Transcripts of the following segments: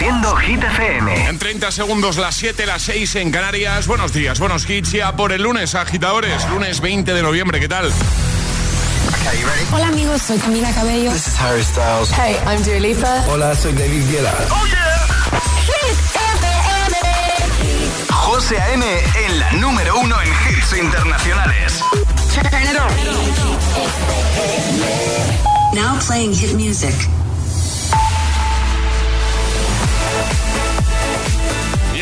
Haciendo Hit FM. En 30 segundos, las 7, las 6 en Canarias. Buenos días, buenos hits ya por el lunes, agitadores. Lunes 20 de noviembre, ¿qué tal? Hola amigos, soy Camila Cabello. This is Harry Styles. Hey, I'm Dua Lipa. Hola, soy David Guetta. ¡Oh, yeah! Hit FM. José A.M. en la número uno en hits internacionales. Turn it on. Now playing hit music.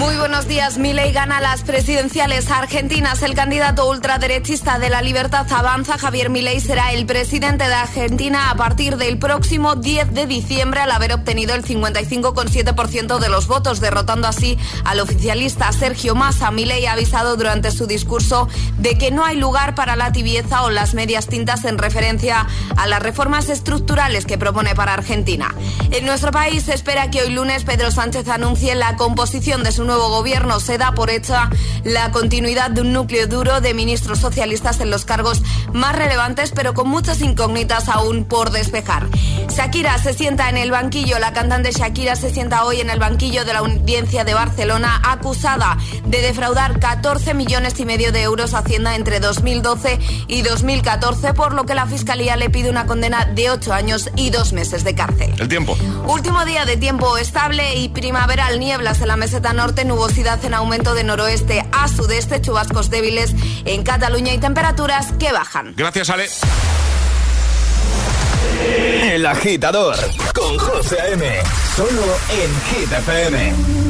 Muy buenos días. Milei gana las presidenciales argentinas. El candidato ultraderechista de la Libertad Avanza, Javier Milei, será el presidente de Argentina a partir del próximo 10 de diciembre al haber obtenido el 55,7% de los votos, derrotando así al oficialista Sergio Massa. Milei ha avisado durante su discurso de que no hay lugar para la tibieza o las medias tintas en referencia a las reformas estructurales que propone para Argentina. En nuestro país se espera que hoy lunes Pedro Sánchez anuncie la composición de su nuevo gobierno se da por hecha la continuidad de un núcleo duro de ministros socialistas en los cargos más relevantes, pero con muchas incógnitas aún por despejar. Shakira se sienta en el banquillo. La cantante Shakira se sienta hoy en el banquillo de la audiencia de Barcelona, acusada de defraudar 14 millones y medio de euros a Hacienda entre 2012 y 2014, por lo que la Fiscalía le pide una condena de 8 años y 2 meses de cárcel. El tiempo. Último día de tiempo estable y primaveral, nieblas en la meseta norte nubosidad en aumento de noroeste a sudeste, chubascos débiles en Cataluña y temperaturas que bajan. Gracias, Ale. El agitador con José M. Solo en Hit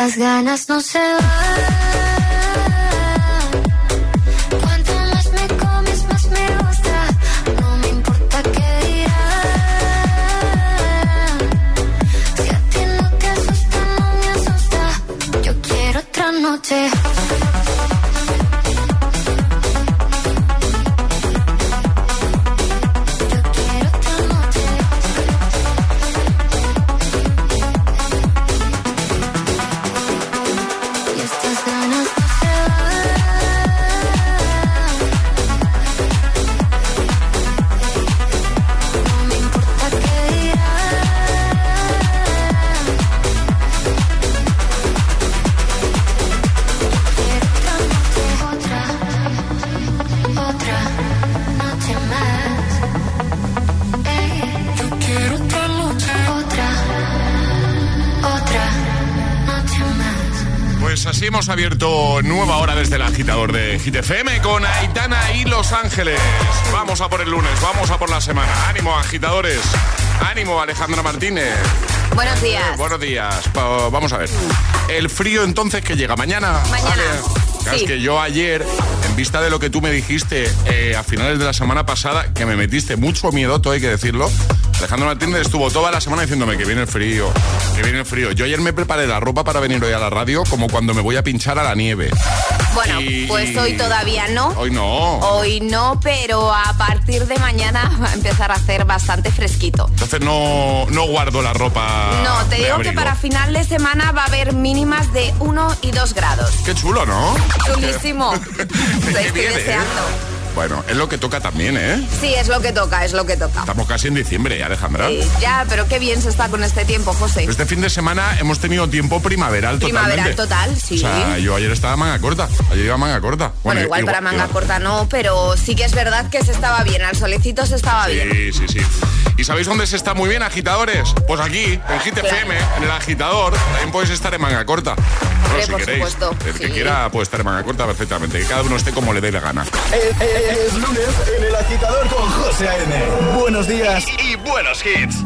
estas ganas no se van. abierto de GTFM con Aitana y Los Ángeles. Vamos a por el lunes, vamos a por la semana. Ánimo, agitadores. Ánimo, Alejandra Martínez. Buenos días. buenos días. vamos a ver. El frío entonces que llega mañana. Mañana. Es que yo ayer, en vista de lo que tú me dijiste eh, a finales de la semana pasada, que me metiste mucho miedo, todo hay que decirlo, Alejandro Martínez estuvo toda la semana diciéndome que viene el frío, que viene el frío. Yo ayer me preparé la ropa para venir hoy a la radio como cuando me voy a pinchar a la nieve. Bueno, pues hoy todavía no. Hoy no. Hoy no, pero a partir de mañana va a empezar a hacer bastante fresquito. Entonces no, no guardo la ropa. No, te digo que para final de semana va a haber mínimas de 1 y 2 grados. Qué chulo, ¿no? Chulísimo. estoy ¿eh? deseando. Bueno, es lo que toca también, ¿eh? Sí, es lo que toca, es lo que toca. Estamos casi en diciembre, Alejandra. Sí, ya, pero qué bien se está con este tiempo, José. Este fin de semana hemos tenido tiempo primaveral total. Primaveral total, sí. O sea, yo ayer estaba manga corta. Ayer iba manga corta. Bueno, igual, para manga corta no, pero sí que es verdad que se estaba bien. Al solecito se estaba bien. Sí, sí, sí. ¿Y sabéis dónde se está muy bien, agitadores? Pues aquí, en Hit FM, en el agitador. También podéis estar en manga corta. Hombre, si por queréis. Supuesto. El que quiera puede estar en manga corta perfectamente. Que cada uno esté como le dé la gana. Es, lunes en el agitador con José A.N. Buenos días y, y buenos hits.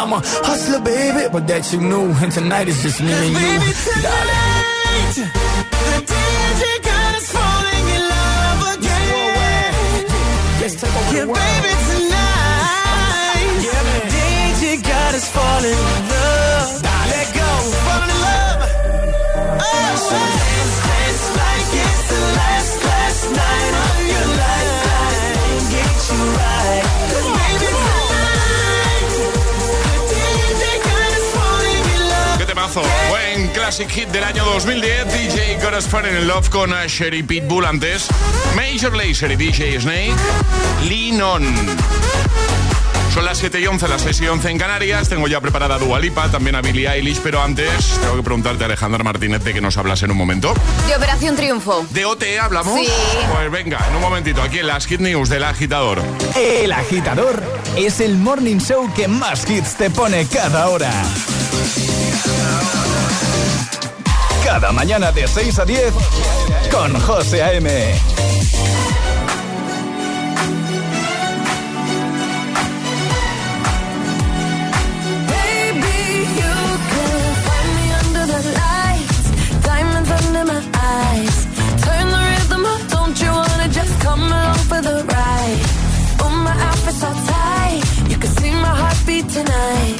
I'm a hustler, baby, but that you knew. And tonight is just me and you, tonight. The DJ got us falling in love again. Take over yeah, the world. baby, tonight. Yeah, DJ got us falling. temazo. Buen classic hit del año 2010. DJ Got Us in Love con a Sherry Pitbull antes. Major Lazer y DJ Snake. Linon. Son las 7 y 11, las 6 y 11 en Canarias. Tengo ya preparada a Dualipa, también a Billie Eilish, pero antes tengo que preguntarte a Alejandra Martínez de que nos hablas en un momento. De Operación Triunfo. ¿De OTE hablamos? Sí. Pues venga, en un momentito, aquí en las Hit News del Agitador. El Agitador es el morning show que más hits te pone cada hora. Cada mañana de 6 a 10 con José A.M. tonight.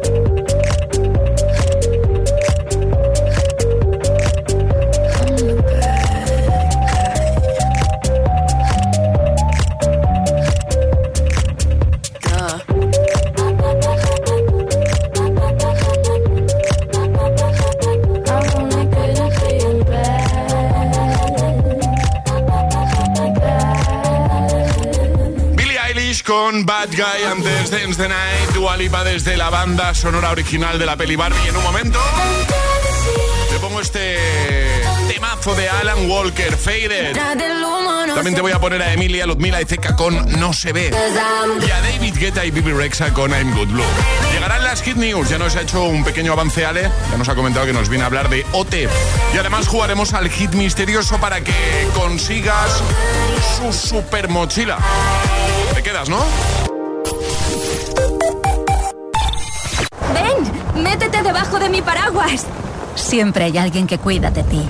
Desde la banda sonora original de la peli Barbie. En un momento te pongo este temazo de Alan Walker, Faded. También te voy a poner a Emilia, Ludmila y Zeca con No se ve. Y a David Guetta y Bibi Rexa con I'm Good Blue. Llegarán las Hit News. Ya nos ha hecho un pequeño avance Ale. Ya nos ha comentado que nos viene a hablar de OT. Y además jugaremos al hit misterioso para que consigas su super mochila. Te quedas, ¿no? Métete debajo de mi paraguas. Siempre hay alguien que cuida de ti.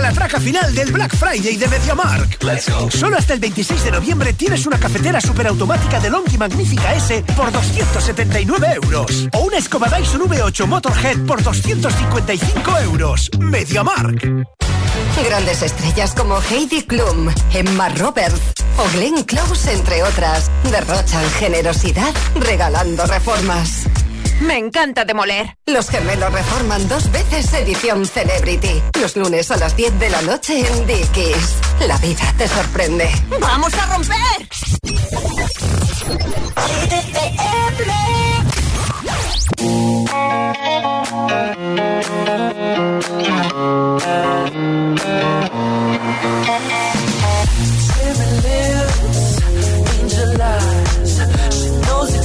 la traca final del Black Friday de MediaMark. Solo hasta el 26 de noviembre tienes una cafetera superautomática de Longi Magnífica S por 279 euros. O una escoba Dyson V8 Motorhead por 255 euros. MediaMark. Grandes estrellas como Heidi Klum, Emma Roberts o Glenn Close, entre otras, derrochan generosidad regalando reformas. Me encanta demoler. Los gemelos reforman dos veces edición Celebrity. Los lunes a las 10 de la noche en Dickies. La vida te sorprende. ¡Vamos a romper!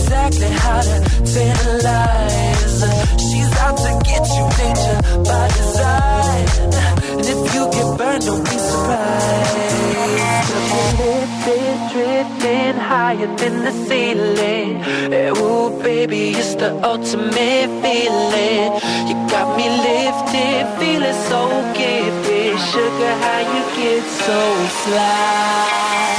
Exactly how to tantalize. She's out to get you, danger by design. And if you get burned, don't be surprised. drifting higher than the ceiling. Eh, ooh, baby, it's the ultimate feeling. You got me lifted, feeling so gifted. Sugar, how you get so fly?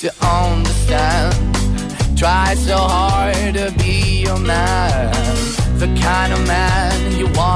to understand. Try so hard to be your man. The kind of man you want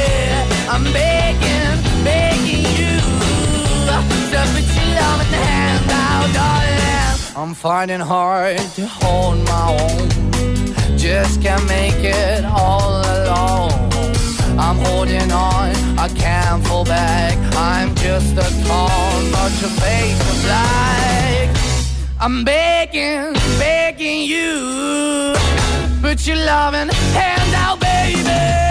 I'm begging, begging you to put your love in the hand now, darling. I'm finding hard to hold my own. Just can't make it all alone. I'm holding on, I can't fall back. I'm just a call, not your face of black. I'm begging, begging you. Put your loving hand out, baby.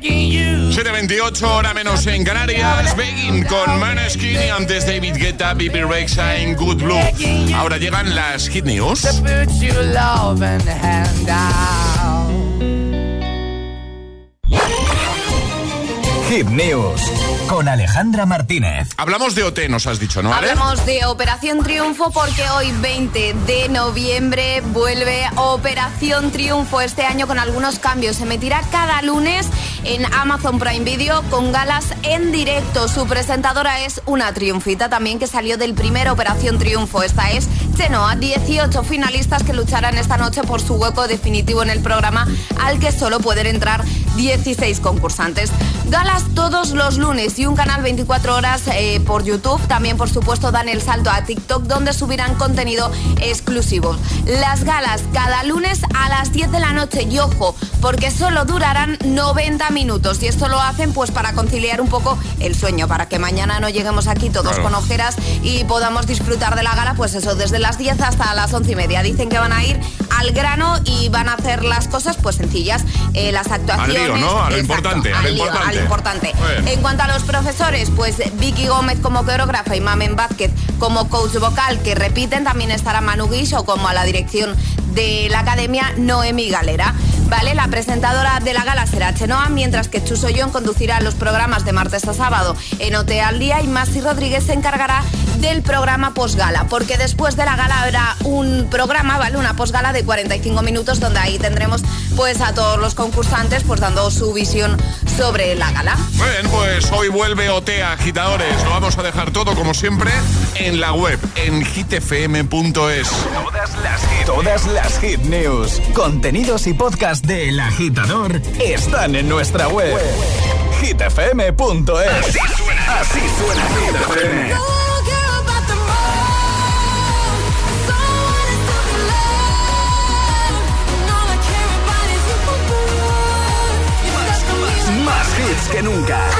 728 hora menos en Canarias, Begging con Maneskin y antes David Guetta, Bibi Rexa en Good Blue. Ahora llegan las Hit News. Hit News con Alejandra Martínez. Hablamos de OT, nos has dicho, ¿no? Ale? Hablamos de Operación Triunfo porque hoy 20 de noviembre vuelve Operación Triunfo este año con algunos cambios. Se emitirá cada lunes en Amazon Prime Video con galas en directo. Su presentadora es una triunfita también que salió del primer Operación Triunfo. Esta es Chenoa, 18 finalistas que lucharán esta noche por su hueco definitivo en el programa al que solo pueden entrar 16 concursantes. Galas todos los lunes y un canal 24 horas eh, por YouTube. También, por supuesto, dan el salto a TikTok donde subirán contenido exclusivo. Las galas cada lunes a las 10 de la noche y ojo, porque solo durarán 90 minutos y esto lo hacen pues para conciliar un poco el sueño, para que mañana no lleguemos aquí todos Claro. con ojeras y podamos disfrutar de la gala pues eso, desde las 10 hasta las 11 y media. Dicen que van a ir al grano y van a hacer las cosas pues sencillas, Eh, las actuaciones. lío, ¿no? A lo Exacto, importante, a lo al lío, importante. a lo importante. Muy bien. En cuanto a los profesores, pues Vicky Gómez como coreógrafa y Mamen Vázquez como coach vocal que repiten, también estará Manu Guiso como a la dirección de la academia Noemi Galera. Vale, la presentadora de la gala será Chenoa, mientras que Chuso John conducirá los programas de martes a sábado en OT al día y Masi Rodríguez se encargará del programa posgala, porque después de la gala habrá un programa, ¿vale? Una posgala de 45 minutos donde ahí tendremos pues a todos los concursantes pues dando su visión sobre la gala. Muy bien, pues hoy vuelve OT Agitadores. Lo vamos a dejar todo, como siempre, en la web, en hitfm.es. Todas las hit, todas las hit news, contenidos y podcast de El Agitador están en nuestra web. hitfm.es. Así suena, así suena Hit FM. Más hits que nunca.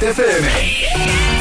FM.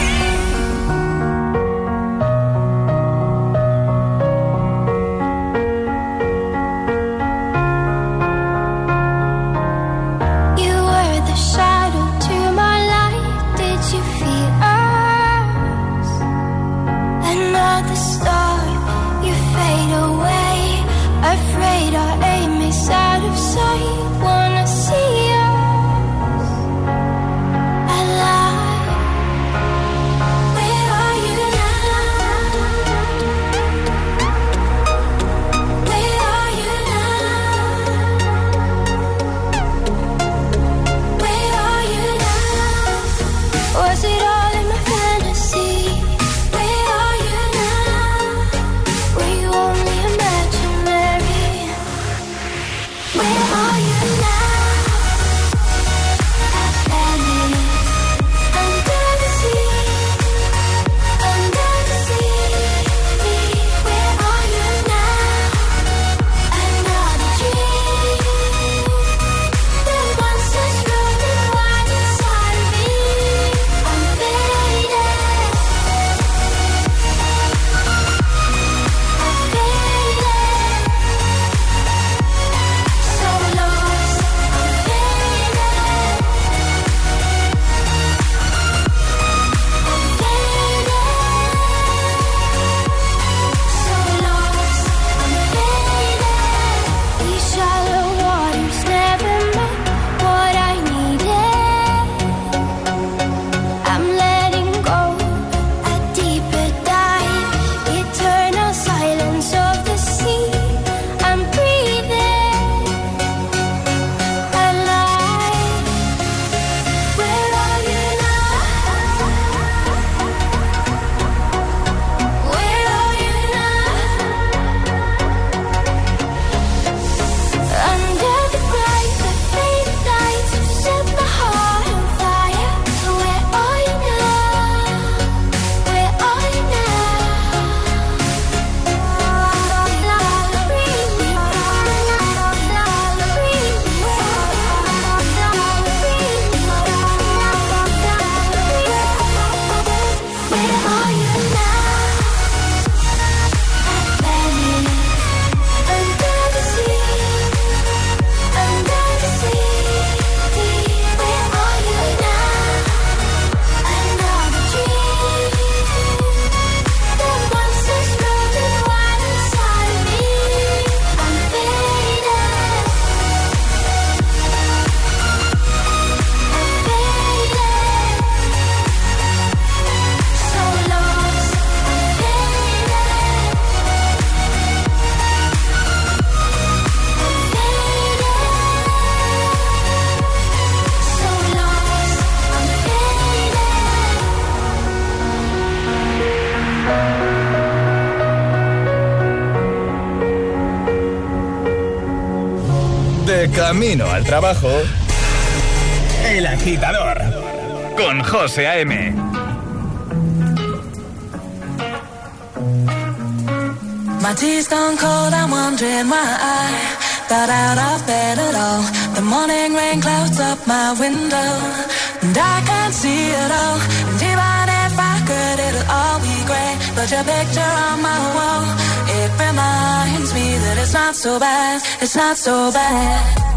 Camino al trabajo. El agitador. Con José A.M. My tea's gone cold, I'm wondering why I got out of bed at all. The morning rain clouds up my window, and I can't see it all. And even if I could, it'll all be great. But your picture on my wall, it reminds me that it's not so bad, it's not so bad.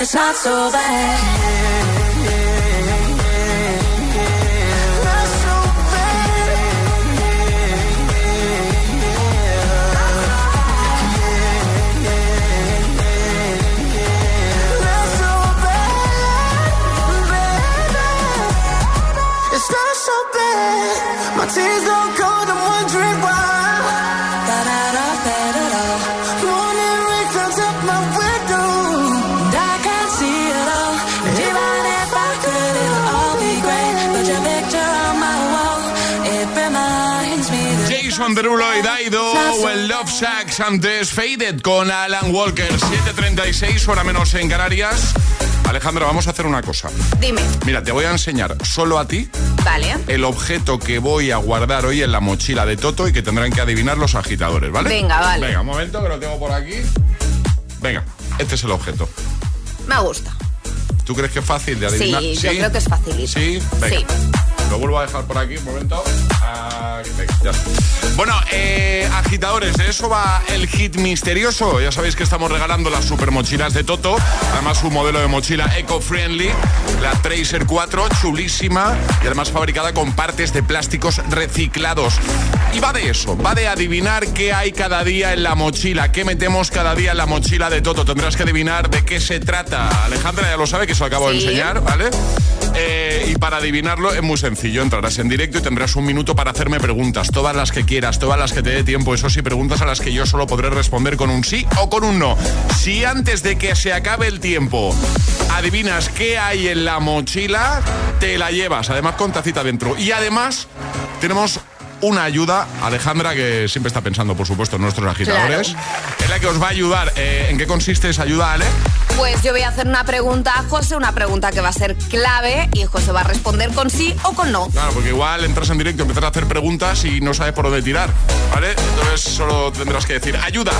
It's not so bad. Yeah, yeah. Derulo y Daido, o el Love Sacks antes Faded con Alan Walker, 7.36, hora menos en Canarias. Alejandra, vamos a hacer una cosa. Dime. Mira, te voy a enseñar solo a ti Vale. El objeto que voy a guardar hoy en la mochila de Toto y que tendrán que adivinar los agitadores, ¿vale? Venga, vale. Venga, un momento que lo tengo por aquí. Venga, este es el objeto. Me gusta. ¿Tú crees que es fácil de adivinar? Sí, yo creo que es facilito. Sí, venga. Sí. Lo vuelvo a dejar por aquí un momento. Bueno, eh, agitadores, de eso va el hit misterioso. Ya sabéis que estamos regalando las super mochilas de Toto. Además, un modelo de mochila eco-friendly, la Tracer 4, chulísima y además fabricada con partes de plásticos reciclados. Y va de eso, va de adivinar qué hay cada día en la mochila, qué metemos cada día en la mochila de Toto. Tendrás que adivinar de qué se trata. Alejandra ya lo sabe, que se lo acabo de enseñar, ¿vale? Eh, y para adivinarlo es muy sencillo. Entrarás en directo y tendrás un minuto para hacerme preguntas. Todas las que quieras, todas las que te dé tiempo. Eso sí, preguntas a las que yo solo podré responder con un sí o con un no. Si antes de que se acabe el tiempo adivinas qué hay en la mochila, te la llevas. Además con tacita dentro. Y además tenemos una ayuda, Alejandra, que siempre está pensando, por supuesto, en nuestros agitadores, en la que os va a ayudar. Eh, ¿En qué consiste esa ayuda, Ale? Pues yo voy a hacer una pregunta a José, una pregunta que va a ser clave y José va a responder con sí o con no. Claro, porque igual entras en directo, empiezas a hacer preguntas y no sabes por dónde tirar, ¿vale? Entonces solo tendrás que decir ayuda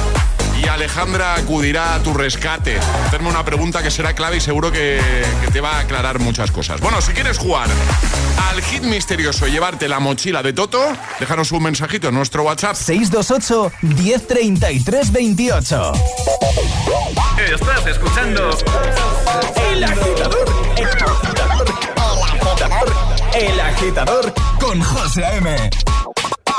y Alejandra acudirá a tu rescate. Hacerme una pregunta que será clave y seguro que, que, te va a aclarar muchas cosas. Bueno, si quieres jugar al hit misterioso y llevarte la mochila de Toto, déjanos un mensajito en nuestro WhatsApp. 628 1033 28 Estás escuchando El agitador. El agitador. El agitador. El agitador con José A.M.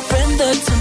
surrender to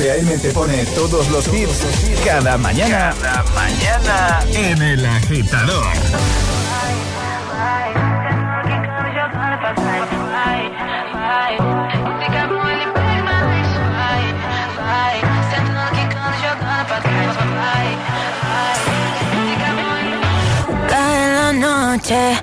José A.M. te pone todos los hits cada mañana. Cada mañana en El Agitador. Cae la noche,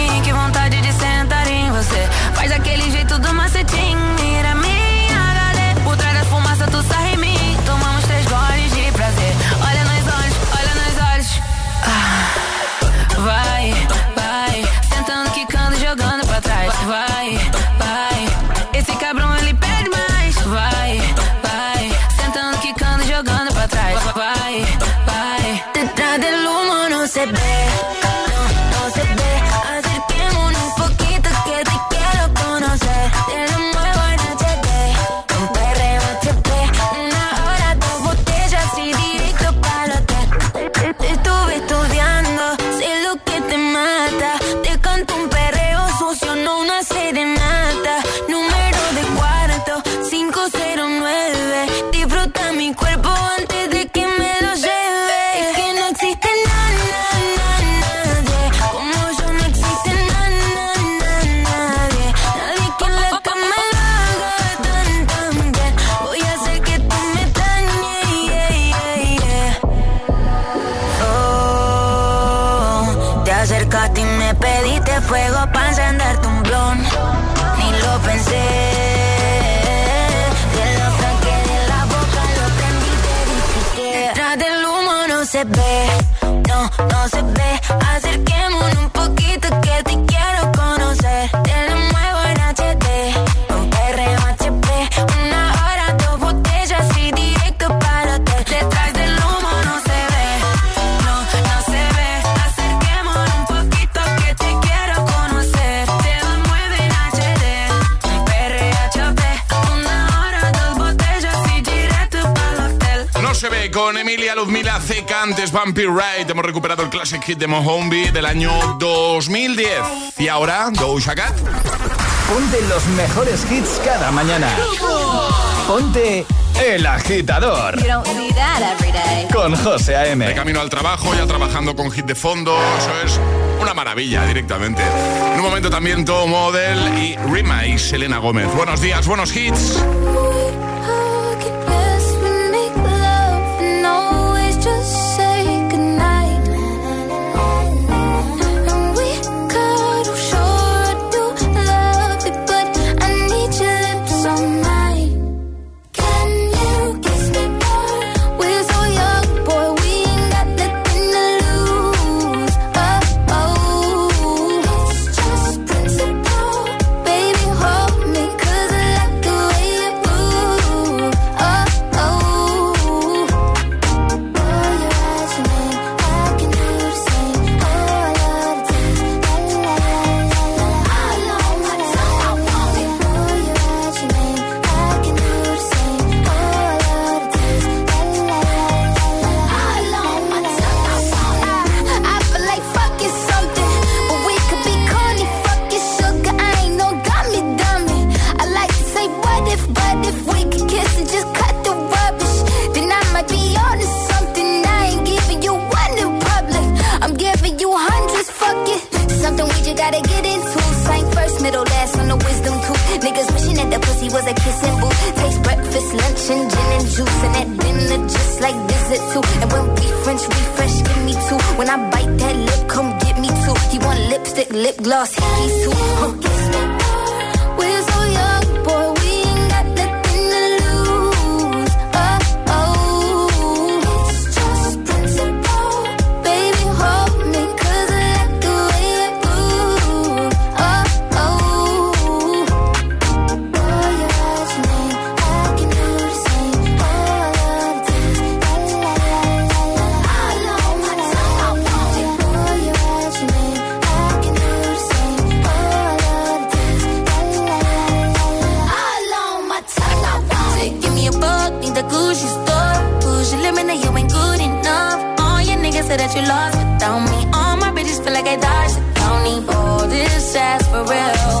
con Emilia Luzmila Ceca, antes Vampire Ride. Hemos recuperado el classic hit de Mohombi del año 2010. Y ahora, Doja Cat. Ponte los mejores hits cada mañana. Ponte El Agitador You don't see that every day. con José A.M. De camino al trabajo, ya trabajando con hit de fondo. Eso es una maravilla directamente. En un momento también Todo Model y Rima y Selena Gómez. Buenos días, buenos hits. women that you ain't good enough. All your niggas say that you lost without me. All my bitches feel like I died. Don't need all this ass for real.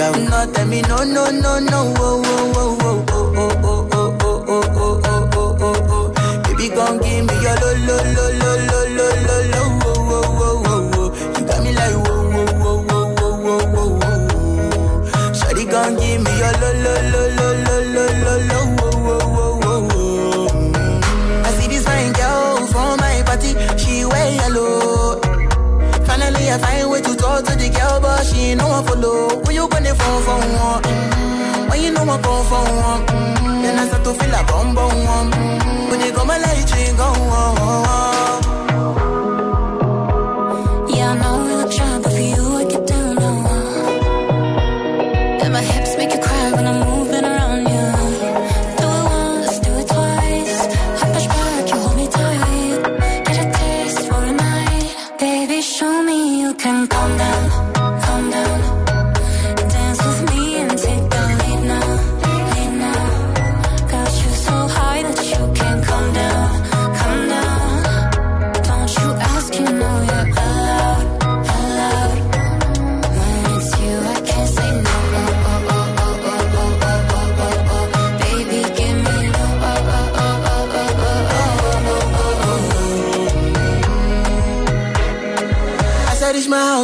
oh. No tell me no, no, no, no, oh, oh, oh, oh, oh, oh, oh, oh, oh, oh, oh, oh, oh, oh, oh. Baby, gon' give me your lo, lo, for one? I start to feel a bum bum one. When you come my light, go on.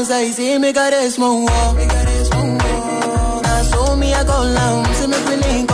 danza y si me cares moonwalk. Me cares moonwalk. Asumía con la me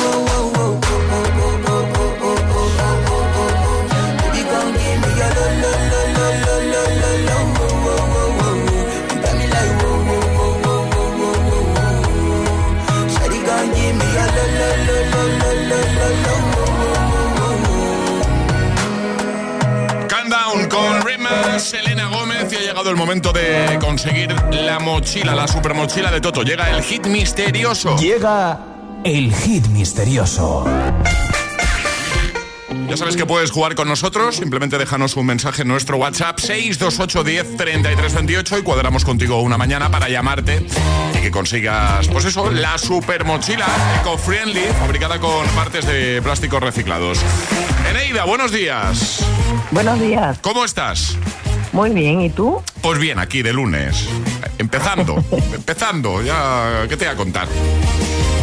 llegado el momento de conseguir la mochila, la super mochila de Toto. Llega el hit misterioso. Llega el hit misterioso. Ya sabes que puedes jugar con nosotros, simplemente déjanos un mensaje en nuestro WhatsApp 628 10 33 28 y cuadramos contigo una mañana para llamarte y que consigas, pues eso, la super mochila eco-friendly fabricada con partes de plásticos reciclados. Eneida, buenos días. Buenos días. ¿Cómo estás? Muy bien, ¿y tú? Pues bien, aquí de lunes. Empezando, empezando, ya, ¿qué te voy a contar?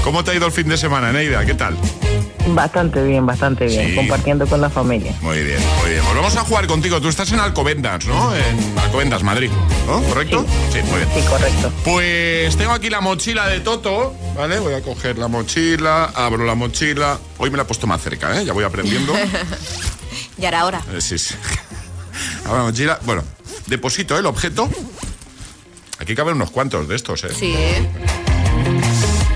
¿Cómo te ha ido el fin de semana, Eneida? ¿Qué tal? Bastante bien, bastante bien, Sí. compartiendo con la familia. Muy bien, muy bien. Pues vamos a jugar contigo. Tú estás en Alcobendas, ¿no? En Alcobendas, Madrid, ¿no? ¿Correcto? Sí, muy bien. Sí, correcto. Pues tengo aquí la mochila de Toto, ¿vale? Voy a coger la mochila, abro la mochila. Hoy me la he puesto más cerca, ¿eh? Ya voy aprendiendo. y ahora, ahora. Eh, sí, sí. Abro la mochila. Bueno, deposito el objeto. Aquí caben unos cuantos de estos, ¿eh? Sí.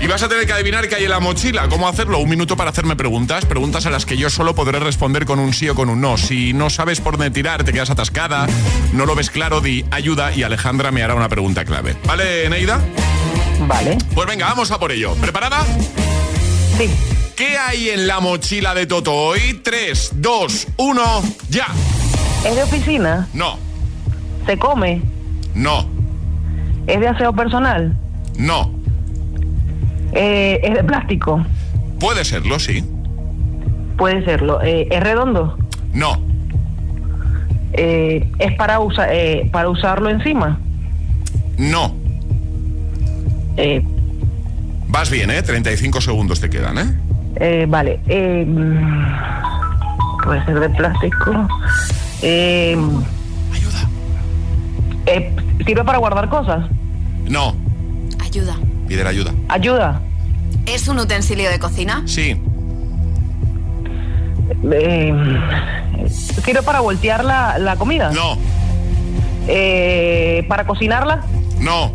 Y vas a tener que adivinar qué hay en la mochila. ¿Cómo hacerlo? Un minuto para hacerme preguntas. Preguntas a las que yo solo podré responder con un sí o con un no. Si no sabes por dónde tirar, te quedas atascada, no lo ves claro, di ayuda y Alejandra me hará una pregunta clave. ¿Vale, Neida? Vale. Pues venga, vamos a por ello. ¿Preparada? Sí. ¿Qué hay en la mochila de Toto hoy? 3, 2, 1, ya. ¿Es de oficina? No, ¿Se come? no, ¿Es de aseo personal? no. Eh, ¿Es de plástico? Puede serlo, sí. Puede serlo. Eh, ¿Es redondo? No, Eh, ¿Es para, usa- eh, para usarlo encima? no. Eh, Vas bien, ¿eh? 35 segundos te quedan, ¿eh? eh, vale. Mm, puede ser de plástico. Eh, eh, ¿Sirve para guardar cosas? No. Ayuda. Pide la ayuda. ¿Ayuda? ¿Es un utensilio de cocina? Sí. Eh, ¿Sirve para voltear la, la comida? No. Eh, ¿Para cocinarla? No.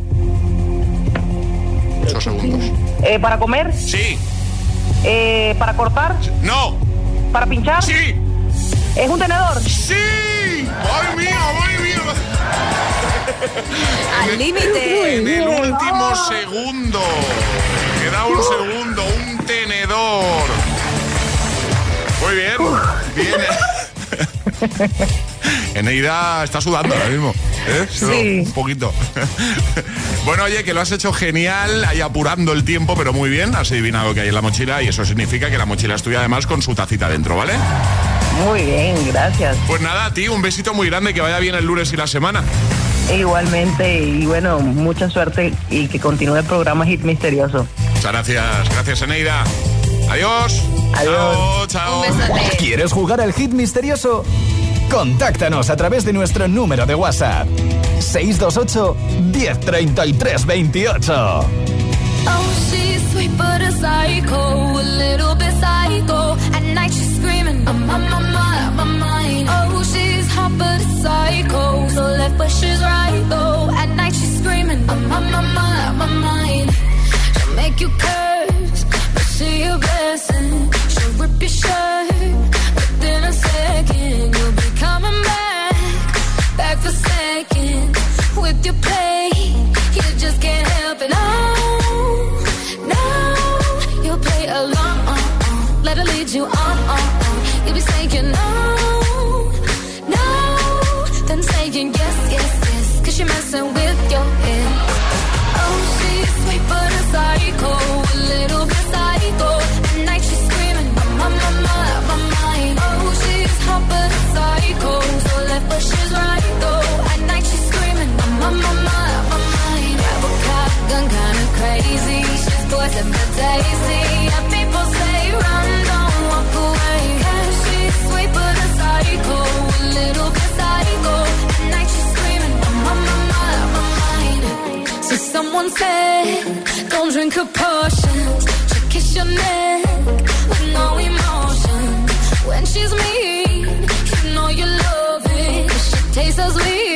8 segundos. Eh, ¿Para comer? Sí. Eh, ¿Para cortar? No. ¿Para pinchar? Sí. ¿Es un tenedor? ¡Sí! ¡Ay, mío, ay, mío! Al límite. En el último segundo. Queda un segundo, un tenedor. Muy bien, bien. Eneida está sudando ahora mismo. ¿eh? Sí. Un poquito. bueno, oye, que lo has hecho genial, ahí apurando el tiempo, pero muy bien. Has adivinado que hay en la mochila y eso significa que la mochila es tuya además con su tacita dentro, ¿vale? Muy bien, gracias. Pues nada, a ti un besito muy grande, que vaya bien el lunes y la semana. Igualmente, y bueno, mucha suerte y que continúe el programa Hit Misterioso. Muchas gracias, gracias Eneida. Adiós. Adiós. Chao, chao. Un besote. ¿Quieres jugar al hit misterioso? Contáctanos a través de nuestro número de WhatsApp. 628 1033 28. Oh, she's sweet but a psycho, a little bit psycho. At night she's screaming, I'm on but she's right though. At night she's screaming, I'm on my mind, my mind. She'll make you curse, but she a blessing. She'll rip your shirt, someone said, don't drink her potions. She'll kiss your neck with no emotion. When she's mean, you know you love it. She tastes so sweet.